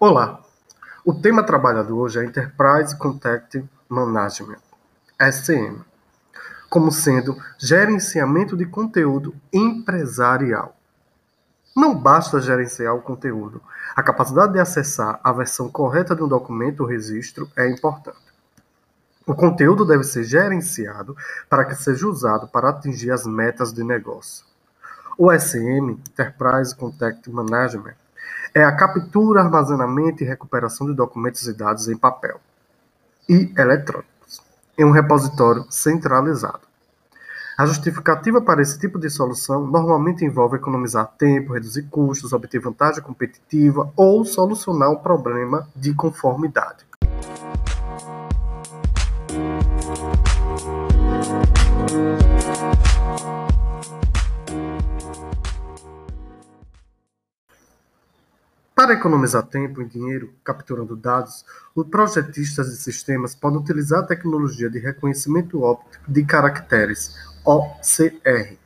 Olá, o tema trabalhado hoje é Enterprise Contact Management, SM, como sendo gerenciamento de conteúdo empresarial. Não basta gerenciar o conteúdo, a capacidade de acessar a versão correta de um documento ou registro é importante. O conteúdo deve ser gerenciado para que seja usado para atingir as metas de negócio. O SM, Enterprise Contact Management, é a captura, armazenamento e recuperação de documentos e dados em papel e eletrônicos em um repositório centralizado. A justificativa para esse tipo de solução normalmente envolve economizar tempo, reduzir custos, obter vantagem competitiva ou solucionar um problema de conformidade. Para economizar tempo e dinheiro capturando dados, os projetistas de sistemas podem utilizar a tecnologia de reconhecimento óptico de caracteres, OCR,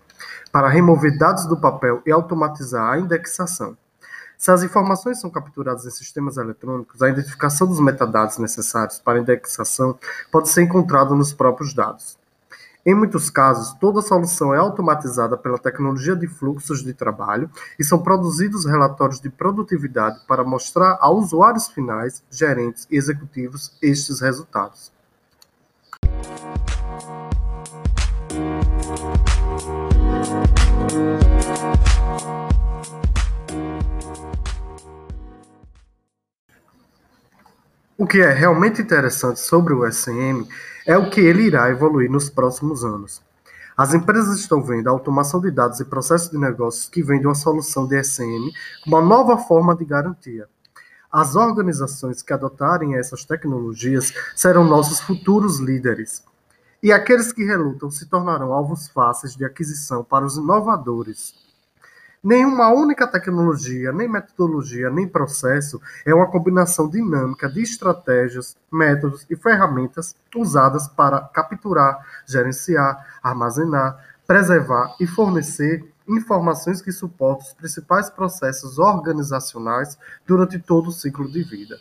para remover dados do papel e automatizar a indexação. Se as informações são capturadas em sistemas eletrônicos, a identificação dos metadados necessários para indexação pode ser encontrada nos próprios dados. Em muitos casos, toda a solução é automatizada pela tecnologia de fluxos de trabalho e são produzidos relatórios de produtividade para mostrar a usuários finais, gerentes e executivos estes resultados. O que é realmente interessante sobre o SM é o que ele irá evoluir nos próximos anos. As empresas estão vendo a automação de dados e processos de negócios que vem de uma solução de SM como uma nova forma de garantia. As organizações que adotarem essas tecnologias serão nossos futuros líderes. E aqueles que relutam se tornarão alvos fáceis de aquisição para os inovadores. Nenhuma única tecnologia, nem metodologia, nem processo é uma combinação dinâmica de estratégias, métodos e ferramentas usadas para capturar, gerenciar, armazenar, preservar e fornecer informações que suportam os principais processos organizacionais durante todo o ciclo de vida.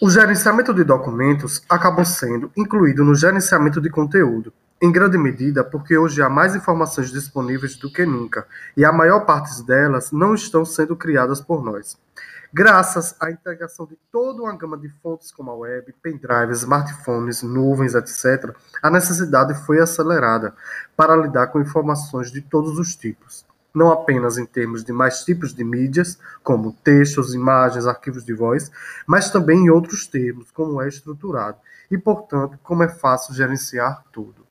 O gerenciamento de documentos acabou sendo incluído no gerenciamento de conteúdo, em grande medida porque hoje há mais informações disponíveis do que nunca, e a maior parte delas não estão sendo criadas por nós. Graças à integração de toda uma gama de fontes como a web, pendrives, smartphones, nuvens, etc., a necessidade foi acelerada para lidar com informações de todos os tipos não apenas em termos de mais tipos de mídias, como textos, imagens, arquivos de voz, mas também em outros termos, como é estruturado, e, portanto, como é fácil gerenciar tudo.